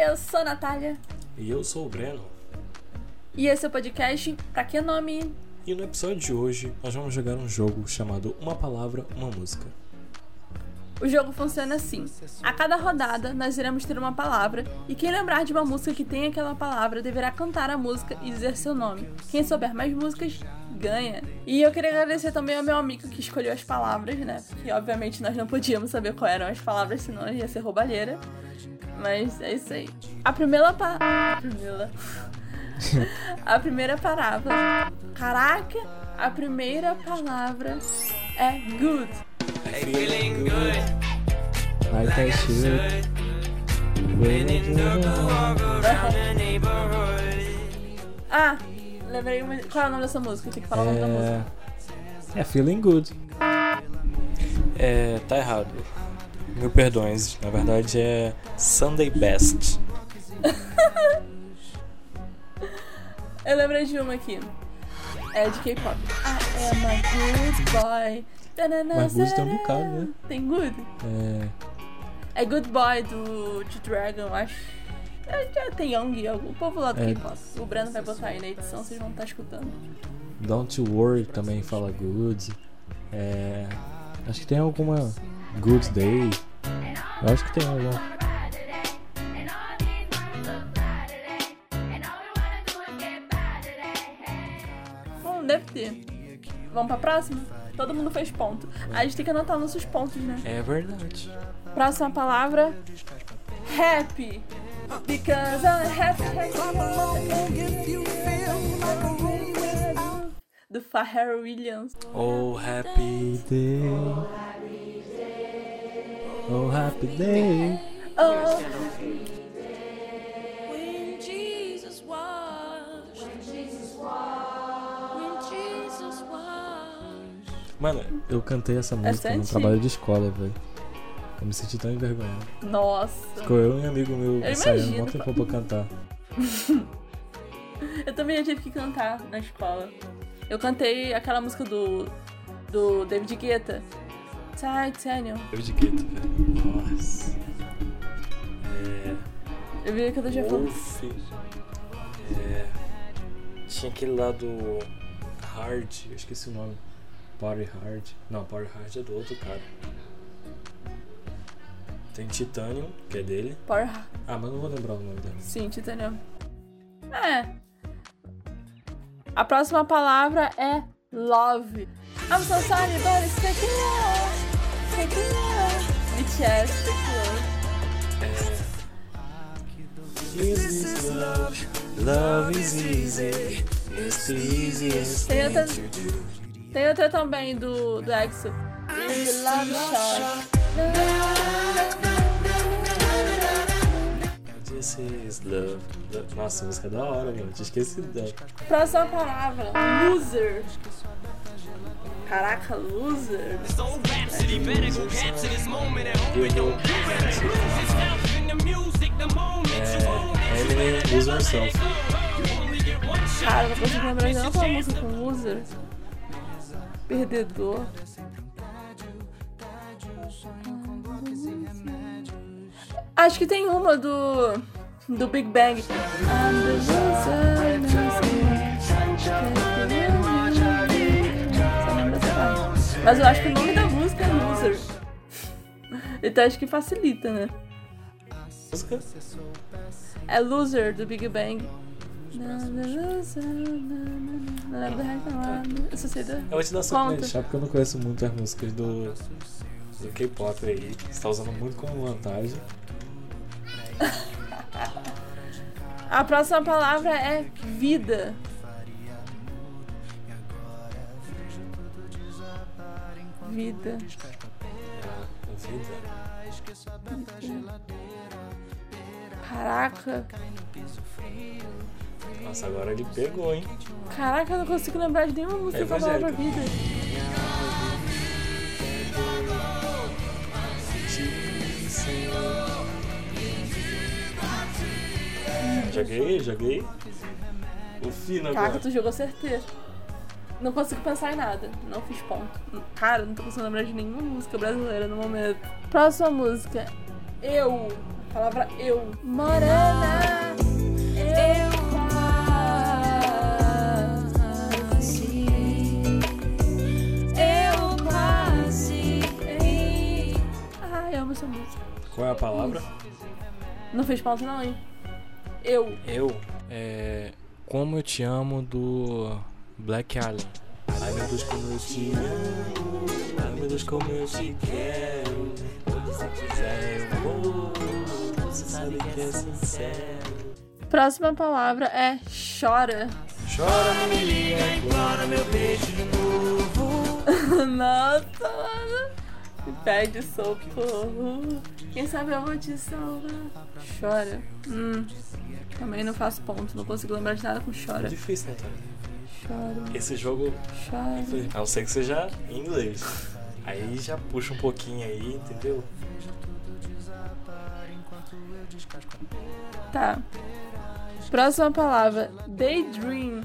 Eu sou a Natália. E eu sou o Breno. E esse é o podcast Pra Que Nome? E no episódio de hoje nós vamos jogar um jogo chamado Uma Palavra, Uma Música. O jogo funciona assim: a cada rodada nós iremos ter uma palavra e quem lembrar de uma música que tem aquela palavra deverá cantar a música e dizer seu nome. Quem souber mais músicas ganha. E eu queria agradecer também ao meu amigo que escolheu as palavras, né? Porque obviamente nós não podíamos saber quais eram as palavras, senão ia ser roubalheira. Mas é isso aí. A primeira pa... A primeira... a primeira palavra... Caraca! A primeira palavra é good. Feeling good. Like I should. Ah, lembrei uma... Qual é o nome dessa música? Tem que falar o nome da música. É, é Feeling Good. É, tá errado. Mil perdões. Na verdade é Sunday Best. Eu lembrei de uma aqui. É de K-pop. I am a good boy. Mas good tem um bocado, né? Tem good? É, É Good Boy do G-Dragon, eu acho. É, Já tem Young, o povo lá do É. K-pop. O Breno vai botar aí na edição, vocês vão estar escutando. Don't You Worry também fala good. É, acho que tem alguma Good Day. Eu acho que tem alguma. Hum, deve ter. Vamos pra próxima? Todo mundo fez ponto. A gente tem que anotar nossos pontos, né? É verdade. Próxima palavra: happy. Because I'm happy. Do Pharrell Williams. Oh, happy. Day. Oh, happy day. Oh, When Jesus washed, when Jesus washed, when Jesus washed. Mano, Eu cantei essa música no trabalho de escola, velho. Eu me senti tão envergonhado. nossa. Ficou eu e um amigo meu Eu ensaiando imagino, um tempo pra cantar. Eu também já tive que cantar na escola. Eu cantei aquela música do, do David Guetta. Titanium. eu de gueto, velho. Nossa. É. Eu vi que eu já falou. Wolf. É. Tinha aquele lá do Hard, eu esqueci o nome. Party Hard. Não, Party Hard é do outro cara. Tem Titanium, que é dele. Power. Ah, mas não vou lembrar o nome dela. Sim, Titanium. É. A próxima palavra é love. I'm so sorry, but it's fake love. Fake love. BTS, fake love. Is this love? Love is easy. It's the easiest Tem outra, tem também do, do EXO. Is love shot. This is love. Lo- Nossa, a música é da hora, mano. Tinha esquecido dela. Próxima palavra, loser. Caraca, loser. É. Eminem Lose Yourself. Cara, não consigo lembrar de nenhuma música com loser. Perdedor. Acho que tem uma do. do Big Bang. I'm the loser, Mas eu acho que o nome da música é Loser. Então acho que facilita, né? Música? É Loser do Big Bang. Eu só sei da. Eu vou te dar deixar porque eu não conheço muito as músicas do, do K-pop aí. Você tá usando muito como vantagem. A próxima palavra é vida. Vida. Caraca. Nossa, agora ele pegou, hein? Caraca, eu não consigo lembrar de nenhuma música É com a palavra evangélica. vida. Joguei, joguei. O fino Caraca, agora. tu jogou certeiro. Não consigo pensar em nada. Não fiz ponto. Cara, não tô conseguindo lembrar de nenhuma música brasileira no momento. Próxima música Eu. A palavra eu. Morena. Eu quase, eu quase. Ai, amo essa música. Qual é a palavra? Não fez pauta não, hein? Eu. Eu. É. Como eu te amo do Black Alien. Ai meu Deus, como eu te amo. Ai meu Deus, como eu te quero. Onde você quiser eu vou. Você sabe que é sincero. Próxima palavra é chora. Chora, menina, implora meu beijo de novo. Nossa, mano. Me pede socorro. Quem sabe eu vou te salvar. Chora. Hum. Também não faço ponto. Não consigo lembrar de nada com É chora. difícil, né? Esse jogo, a não ser que seja em inglês. Aí já puxa um pouquinho aí, entendeu? Tá. Próxima palavra. Daydream.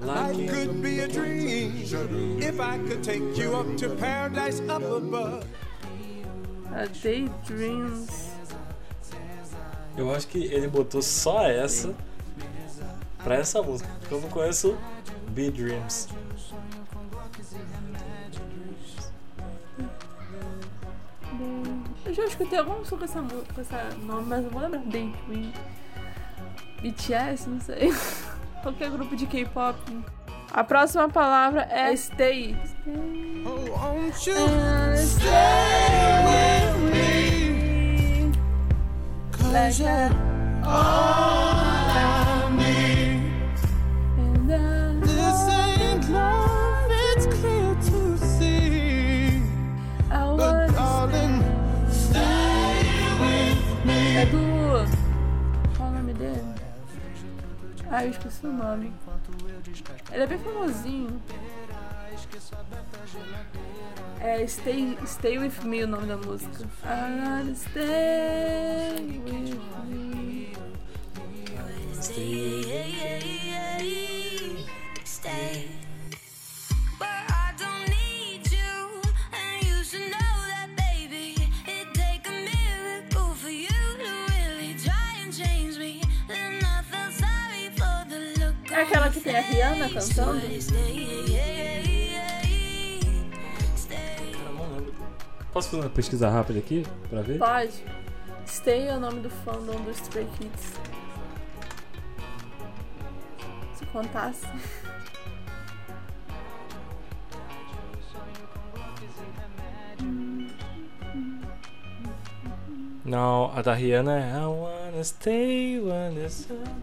Lá Life could be a dream if I could take you up to paradise up above. A Daydreams. Eu acho que ele botou só essa pra essa música. Porque eu não conheço Bee Dreams. Eu já escutei alguma música com essa, com essa nome, mas eu vou lembrar. Daydream. BTS, não sei. Qualquer grupo de K-pop. A próxima palavra é stay. Stay. Oh, won't you And stay with me. Ah, eu esqueci o nome. Ele é bem famosinho. É Stay, Stay With Me o nome da música. I wanna stay with me. Stay. Aquela que tem a Rihanna cantando? Posso fazer uma pesquisa rápida aqui pra ver? Pode. Stay é o nome do fandom do Stray Kids. Se contasse. Não, a da Rihanna é I wanna stay, wanna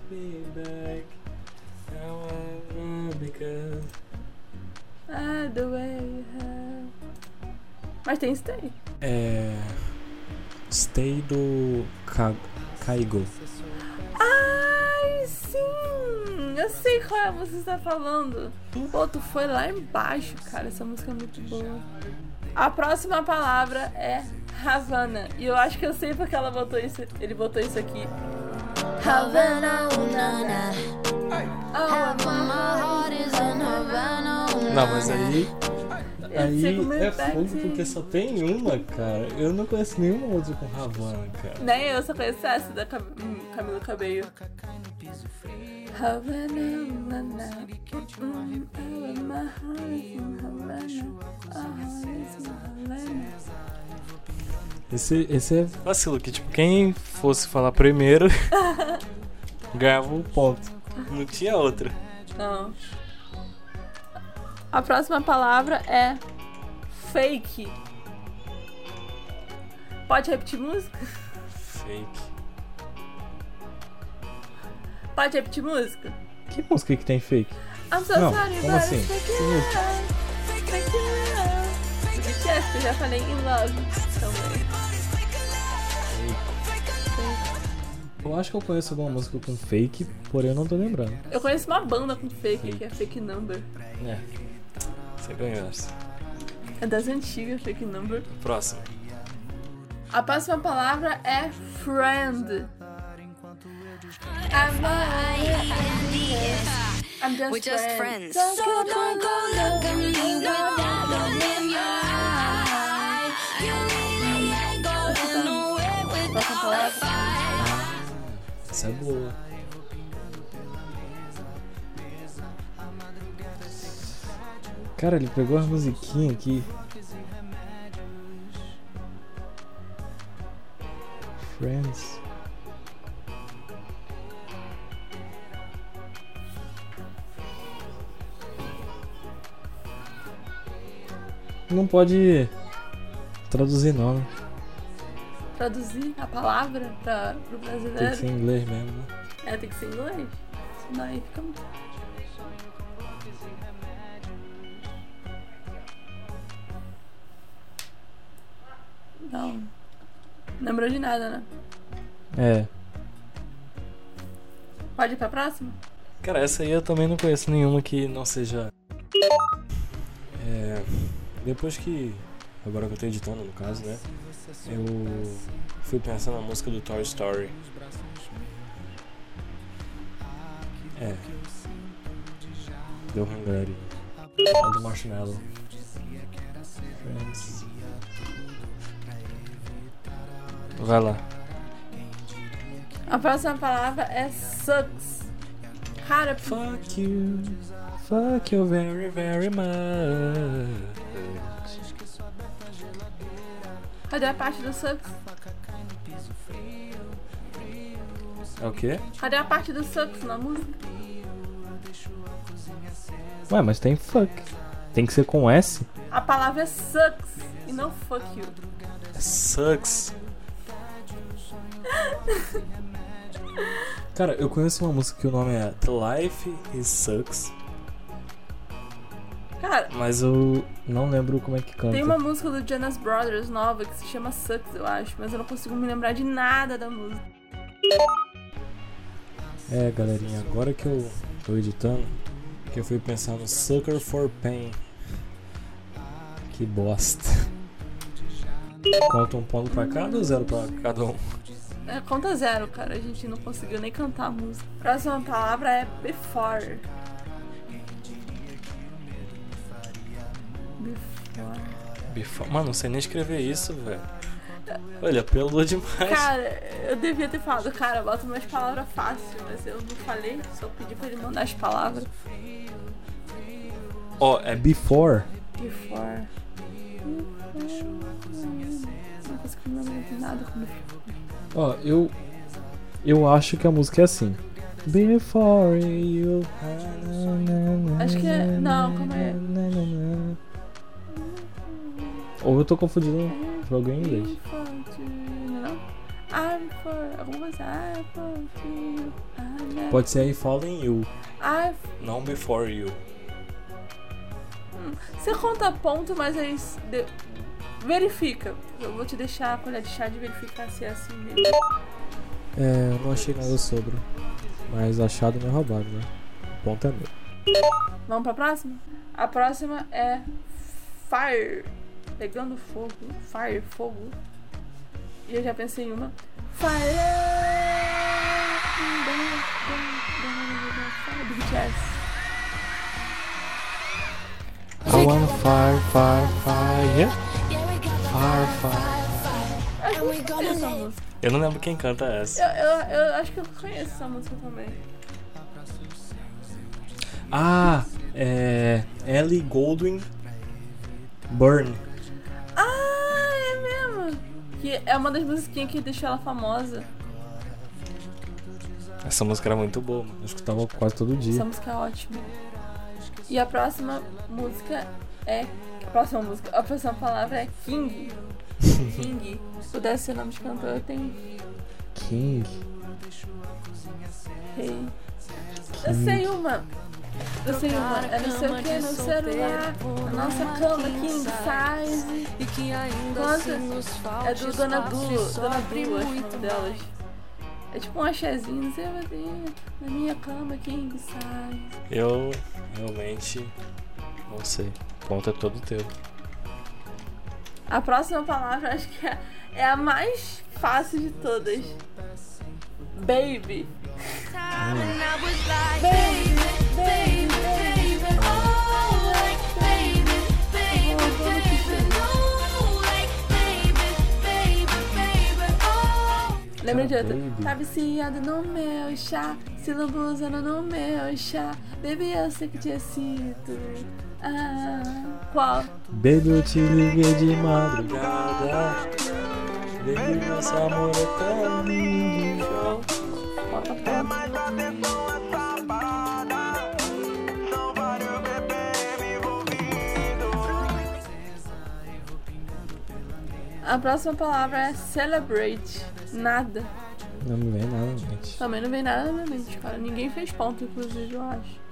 be back. Ah, the way you have. Mas tem Stay. É. Stay do Ka Kaigo. Ai, sim! Eu sei qual é a música que você tá falando. Pô, tu foi lá embaixo, cara. Essa música é muito boa. A próxima palavra é Havana. E eu acho que eu sei porque ela botou isso. Ele botou isso aqui. Havana, oh, na, na. Oh, my heart Não, mas aí. Aí é fogo porque só tem uma, cara. Eu não conheço nenhuma outra com Havana, cara. Nem eu só conheço essa da Cam hum, Camila Cabello. Esse, esse é. Vacilo que, tipo, quem fosse falar primeiro ganhava um ponto. Não tinha outra. Não. A próxima palavra é fake. Pode repetir música? Fake. Pode repetir música? Que música que tem fake? I'm so Não, sorry, como assim? fake love. Fake love. BTS, que eu já falei in love também. Eu acho que eu conheço alguma música com fake, porém eu não tô lembrando. Eu conheço uma banda com fake, que é Fake Number. É. Você ganhou essa. É das antigas, fake number. Próximo. A próxima palavra é friend. I'm, just We're just friends. don't go Essa é boa. Cara, ele pegou as musiquinhas aqui. Friends. Não pode traduzir né? Traduzir a palavra pra, pro Tem que brasileiro. ser em inglês mesmo, né? É, tem que ser em inglês. Senão aí fica muito. Lembrou de nada, né? É. Pode ir pra próxima? Cara, essa aí eu também não conheço nenhuma que não seja. É. Depois que. Agora que eu tô editando, no caso, né? Eu fui pensar na música do Toy Story. É. Deu galera. É do Marshmallow. Vai lá. A próxima palavra é sucks. Cara, Fuck you. Fuck you very, very much. cadê a parte do sucks? É o quê? Cadê a parte do sucks na música? Ué, mas tem fuck. Tem que ser com S? A palavra é sucks e não fuck you. Sucks. Cara, eu conheço uma música que o nome é The Life is Sucks. Cara, Mas eu não lembro como é que canta. tem uma música do Jonas Brothers nova que se chama Sucks, eu acho, mas eu não consigo me lembrar de nada da música. É, galerinha, agora que eu tô editando, que eu fui pensar no Sucker for Pain. Que bosta. Conta um ponto pra cada ou zero pra cada um? É, conta zero, cara. A gente não conseguiu nem cantar a música. Próxima palavra é before. Before. Before... Mano, não sei nem escrever isso, velho. Olha, pelou demais. Cara, eu devia ter falado, cara, bota umas palavras fáceis, mas eu não falei, só pedi pra ele mandar as palavras. Ó, é Before. Before. Não consigo me lembrar de nada com before. Ó, eu. Eu acho que a música é assim. Before you. Acho que é- não, como é? Ou eu tô confundindo jogo em inglês. É? I'm for. Alguma coisa. I'm for. I'm never- Pode ser aí Fallen You. I'm não Before You. Você conta ponto, mas aí verifica. Eu vou te deixar a colher de chá de verificar se é assim mesmo. É, eu não achei nada sobre. Mas achado não é roubado, né? O ponto é meu. Vamos pra próxima? A próxima é Fire. Pegando fogo. Fire, fogo. E eu já pensei em uma. Fire! Fire, BTS. I wanna fire, fire, fire. Acho que eu conheço essa música. Eu não lembro quem canta essa. Eu, eu, eu acho que eu conheço essa música também. Ah, é. Ellie Goldwyn Burn. Ah, é mesmo! Que é uma das musiquinhas que deixou ela famosa. Essa música era muito boa, mano. Eu escutava quase todo dia. Essa música é ótima. E a próxima música é. A próxima música. A próxima palavra é King. King. Se pudesse ser nome de cantor, tem King. rei. Eu sei uma. Eu sei uma. É não sei o que no celular. A nossa cama King size. E que ainda Nossa, assim É do Dona Blue. Dona Blue, acho muito delas. É tipo um axézinho, não sei mas na minha cama King size. Eu realmente não sei. Ponto é todo teu. A próxima palavra acho que é, é a mais fácil de todas. Baby. like, baby, baby, baby, oh, like, baby, baby, baby, no, like, baby, baby, baby, oh. Lembra de outra? Tá viciado no meu chá, se lambuzando no meu chá. Baby, eu sei que te sinto. Ah, qual? Baby, eu te liguei de madrugada. Baby, nosso amor é tão lindo. Show. Bota a próxima. A próxima palavra é celebrate. Nada. Não me vem nada, gente. Também não vem nada na minha mente, cara. Ninguém fez ponto, inclusive, eu acho.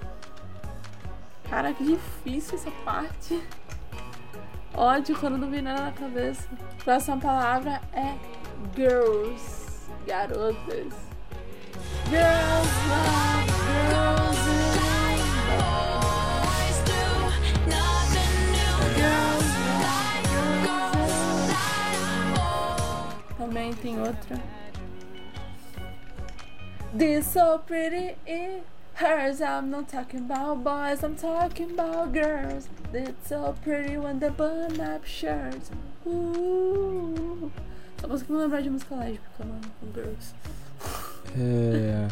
Cara, que difícil essa parte. Ódio quando não vem nada na cabeça. Próxima palavra é girls. Garotas. Girls love girls girls girls Também tem outra. This so pretty it hers. I'm not talking about boys, I'm talking about girls. It's so pretty when they burn up shirts. Uh. Só consigo lembrar de música lésbica, mano, com girls. É.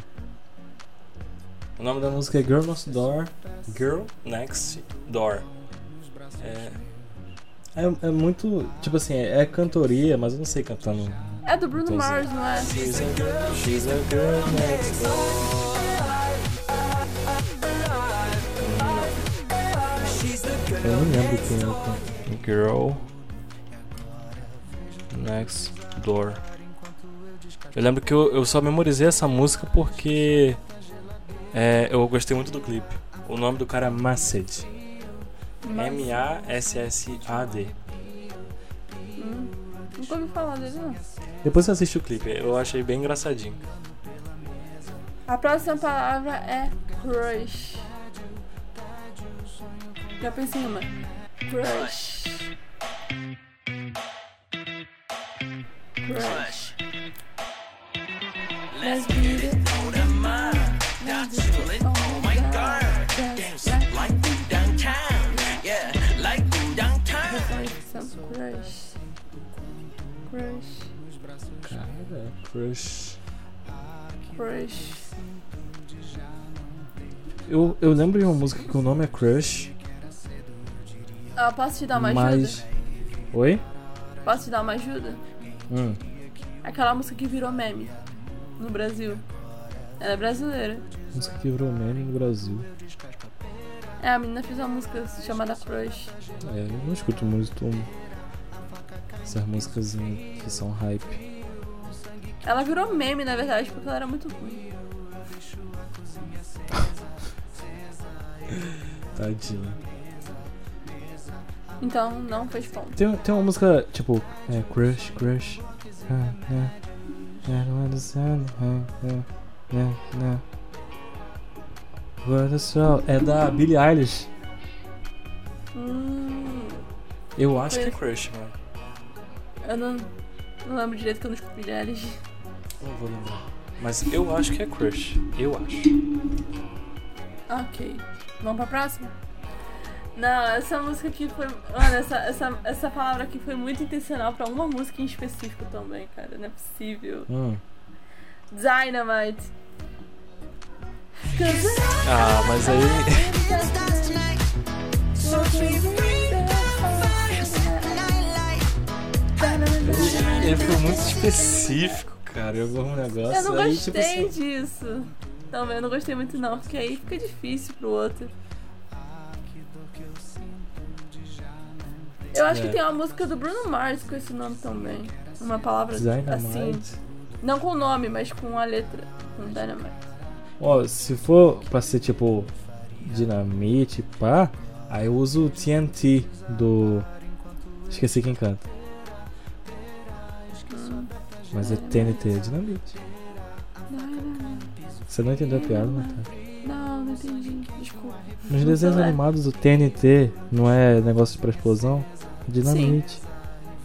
O nome da música é Girl Next Door. Girl Next Door. É, É, é muito. Tipo assim, é, cantoria, mas eu não sei cantar no. É do Bruno Então, Mars, não é? she's, a, she's a girl next door. Eu não lembro quem é. Girl Next Door. Eu lembro que eu, eu só memorizei essa música porque é, eu gostei muito do clipe. O nome do cara é Massad. M-A-S-S-A-D. Hum, nunca ouvi falar dele, não. Depois você assiste o clipe, eu achei bem engraçadinho. A próxima palavra é crush. Já pensei em uma. Crush. Crush. Let's beat it. Let's beat it. Oh my god. That's like downtown. Yeah, like downtown. That's like some crush. Crush. Cara, Crush. Crush. Eu, eu lembro de uma música que o nome é Crush, Ah, posso te dar uma mas. ajuda? Oi? Posso te dar uma ajuda? Hum. Aquela música que virou meme no Brasil. Ela é brasileira. Música que virou meme no Brasil. É, a menina fez uma música chamada Crush. É, eu não escuto muito essas músicas que são hype. Ela virou meme, na verdade, porque ela era muito ruim. Tadinha. Então não fez ponto. Tem, tem uma música tipo, é, Crush, Crush. Ah, ah. I don't understand. Ah, ah, ah, ah. What? É da Billie Eilish. Hum, Eu acho que é Crush, mano. eu não, não lembro direito que eu não escuto Billie Eilish. Não vou lembrar. Mas eu acho que é Crush. Eu acho. Ok. Vamos pra próxima? Não, essa música aqui foi. Mano, essa, essa, essa palavra aqui foi muito intencional pra uma música em específico também, cara. Não é possível. Hum. Dynamite. Ah, mas aí. Ele foi muito específico, cara. Eu Pegou um negócio Eu não aí, gostei tipo assim. disso. Também eu não gostei muito não, porque aí fica difícil pro outro. Eu acho É. que tem uma música do Bruno Mars com esse nome também. Uma palavra assim. Dynamite. Não com o nome, mas com a letra. Com Dynamite. Ó, se for pra ser tipo dinamite, pá, aí eu uso o TNT do. Esqueci quem canta. Hum, Mas é TNT, é dinamite. Você não entendeu a piada? Não, não entendi. Desculpa. Nos desenhos sou- é. animados, o TNT não é negócio pra explosão? Dinamite.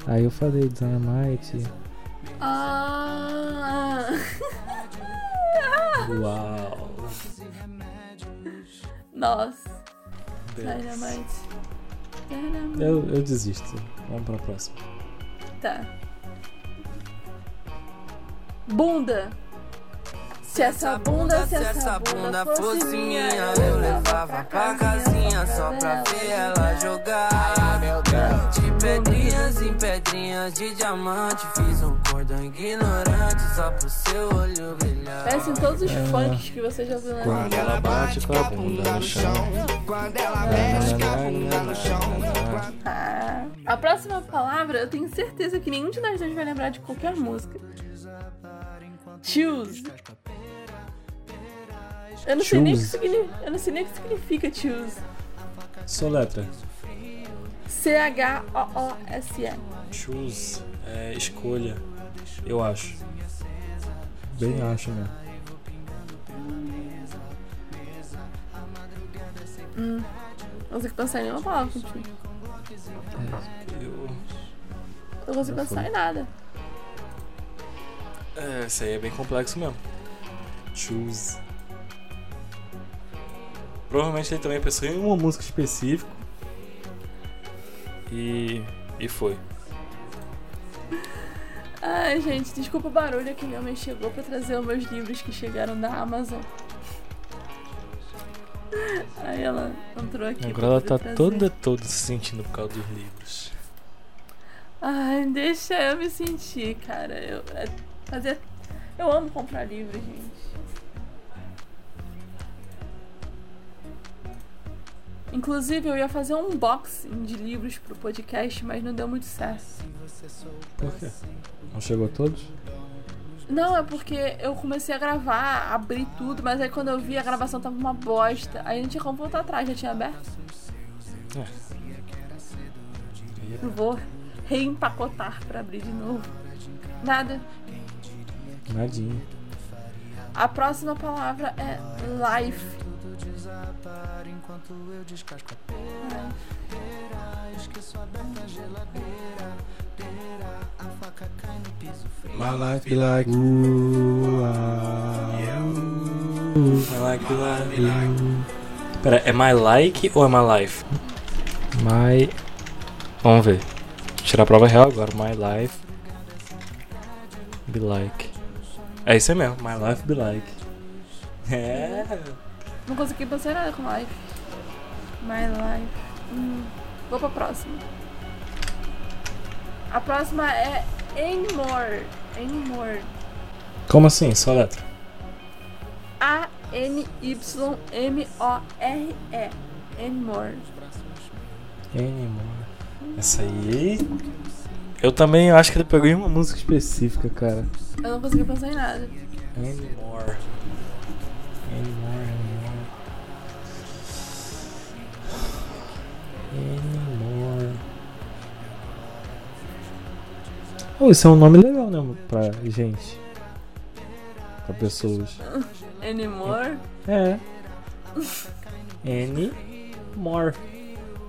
Aí eu falei Dynamite. Ah! Uau. Nossa. Dynamite. Dynamite. Eu, eu desisto. Vamos pra próxima. Tá. Bunda. Se essa bunda, se essa bunda fosse minha, eu levava pra casinha só pra ver ela jogar. De pedrinhas em pedrinhas de diamante, fiz um cordão ignorante só pro seu olho brilhar. Parece em todos os funks que você já ouviu na Quando vida. ela bate com a bunda no chão. Quando ela mexe com a bunda no chão. Ah. A próxima palavra, eu tenho certeza que nenhum de nós dois vai lembrar de qualquer música. Choose. Eu não sei nem o que significa. Eu não sei nem o que significa choose. Soletra. C-H-O-O-S-E. Choose. É escolha. Eu acho. Bem acho mesmo. Não consigo pensar em nenhuma palavra contigo. Eu... Não consigo pensar em nada. É, isso aí é bem complexo mesmo. Choose. Provavelmente ele também pensou em um Uma música específica. e. e foi. Ai, gente, desculpa o barulho que minha mãe chegou pra trazer os meus livros que chegaram da Amazon. Aí ela entrou aqui. Agora ela tá trazer. toda, toda se sentindo por causa dos livros. Ai, deixa eu me sentir, cara. Eu, é, fazer... eu amo comprar livros, gente. Inclusive, eu ia fazer um unboxing de livros pro podcast, mas não deu muito certo. Por quê? Não chegou a todos? Não, é porque eu comecei a gravar, abri tudo, mas aí quando eu vi a gravação tava uma bosta. Aí não tinha como voltar atrás, já tinha aberto. É. Eu vou reempacotar pra abrir de novo. Nada. Nadinha. A próxima palavra é life. My life be like. Ooh, ah, My life be like. Pera, é my like ou é my life? My. Vamos ver. Tirar a prova real agora. My life. Be like. É isso aí mesmo. My life be like. É. Não consegui pensar em nada com life. My life. Hum, vou pra próxima. A próxima é Anymore. Anymore. Como assim? Só letra. A-N-Y-M-O-R-E. Anymore. Anymore. Essa aí. Eu também acho que ele pegou em uma música. Específica, cara. Eu não consegui pensar em nada. Anymore. Anymore, Oh, isso é um nome legal, né? Pra gente. Pra pessoas. Anymore? É. Any more.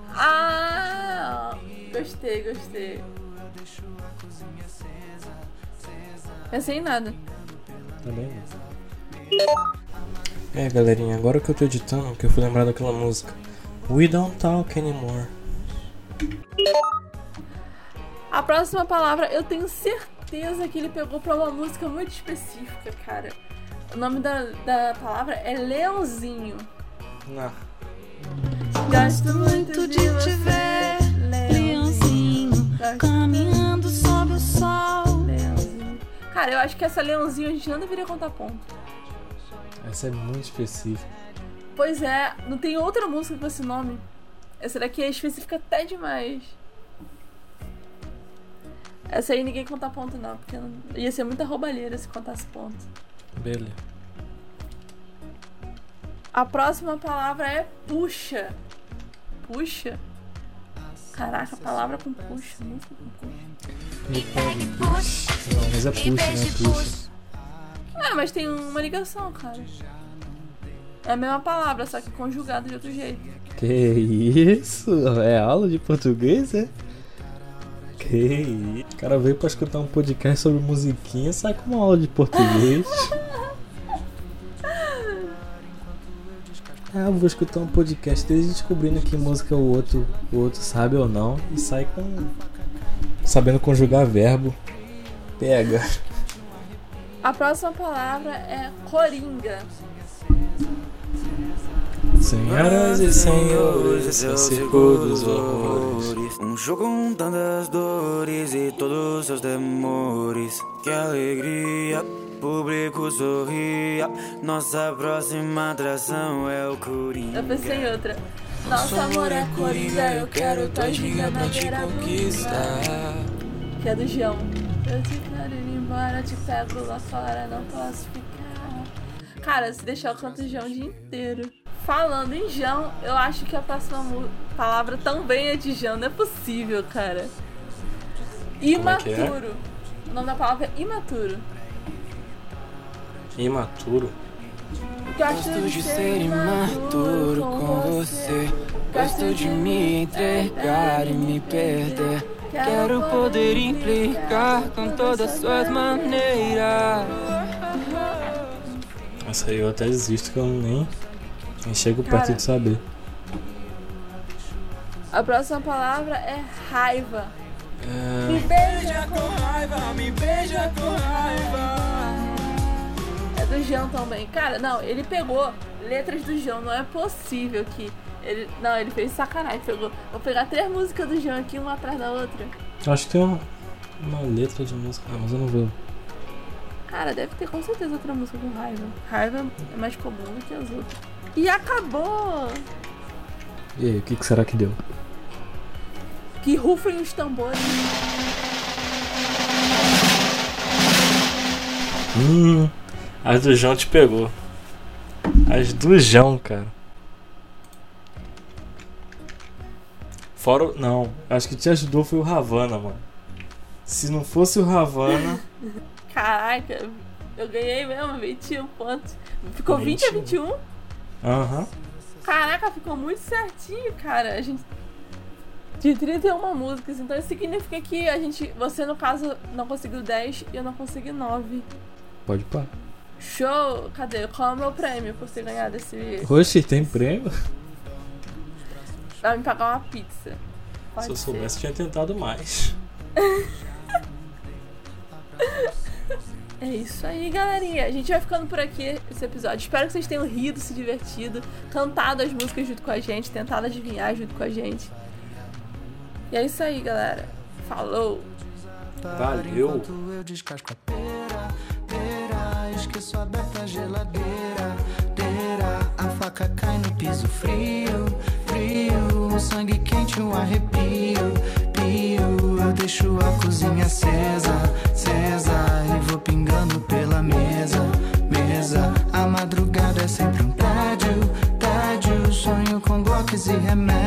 Ah! Gostei, gostei. Pensei em nada. Tá bem? É, galerinha, agora que eu tô editando, que eu fui lembrar daquela música. We don't talk anymore. A próxima palavra eu tenho certeza que ele pegou pra uma música muito específica, cara. O nome da, da palavra é Leãozinho. Não. Gosto muito de te você, ver, Leãozinho. Caminhando sob o sol. Leãozinho. Cara, eu acho que essa Leãozinho a gente não deveria contar ponto. Essa é muito específica. Pois é, não tem outra música com esse nome. Essa daqui é específica até demais. Essa aí ninguém conta ponto não, porque não- ia ser muita roubalheira se contasse ponto. Beleza. A próxima palavra é puxa. Puxa? Caraca, palavra com puxa, música com puxa. Não, mas é puxa, né? Puxa. É, mas tem uma ligação, cara. É a mesma palavra, só que conjugada de outro jeito. Que isso? É aula de português, é? Que isso? O cara veio pra escutar um podcast sobre musiquinha, sai com uma aula de português. Ah, vou escutar um podcast desde descobrindo que música o outro, o outro sabe ou não. E sai com. Sabendo conjugar verbo. Pega. A próxima palavra é coringa. Senhoras e senhores, esse é o circo dos horrores. Um jogo com tantas dores e todos seus temores. Que alegria, público sorria. Nossa próxima atração é o Coringa. Eu pensei em outra. Nosso amor é coringa, eu quero tua ginga na te conquistar. Que é do João. Eu te quero ir embora, te pego lá fora, não posso ficar. Cara, se deixar eu canto João o dia inteiro. Falando em João, eu acho que a próxima palavra também é de João, não é possível, cara. é é? Imaturo. O nome da palavra é imaturo. Imaturo. Gosto de ser imaturo com você. Gosto de me entregar e me perder. Quero poder implicar com todas suas maneiras. Essa aí eu até desisto que eu nem, nem chego perto Cara. de saber. A próxima palavra é raiva. É, Me beija com raiva, me beija com raiva. É do João também. Cara, não, ele pegou letras do João. Não é possível que. Ele, não, ele fez sacanagem. Pegou. Vou pegar três músicas do João aqui, uma atrás da outra. Eu acho que tem uma, uma letra de música, ah, mas eu não vou. Cara, deve ter com certeza outra música com raiva. Raiva é mais comum do que as outras. E acabou! E aí, o que, que será que deu? Que rufem os tambores. Hum, as do João te pegou. As do João, cara. fora. o- Não, acho que te ajudou foi o Havana, mano. Se não fosse o Havana. Caraca, eu ganhei mesmo, 21 pontos. Ficou 20 a 21? Aham. Caraca, ficou muito certinho, cara. A gente. De 31 músicas, então isso significa que a gente. Você, no caso, não conseguiu 10 e eu não consegui 9. Pode pá. Show! Cadê? Qual é o meu prêmio por ter ganhado esse. Oxe, tem prêmio? Vai me pagar uma pizza. Pode Se eu ser. soubesse, tinha tentado mais. É isso aí, galerinha. A gente vai ficando por aqui esse episódio. Espero que vocês tenham rido, se divertido, cantado as músicas junto com a gente, tentado adivinhar junto com a gente. E é isso aí, galera. Falou! Valeu. Enquanto eu descasco a pera, pera, esqueço aberta a geladeira, deira, a faca cai no piso frio, frio, o sangue quente, um arrepio, pio, eu deixo a cozinha acesa, pela mesa, mesa. A madrugada é sempre um tédio, tédio. Sonho com blocos e remédio.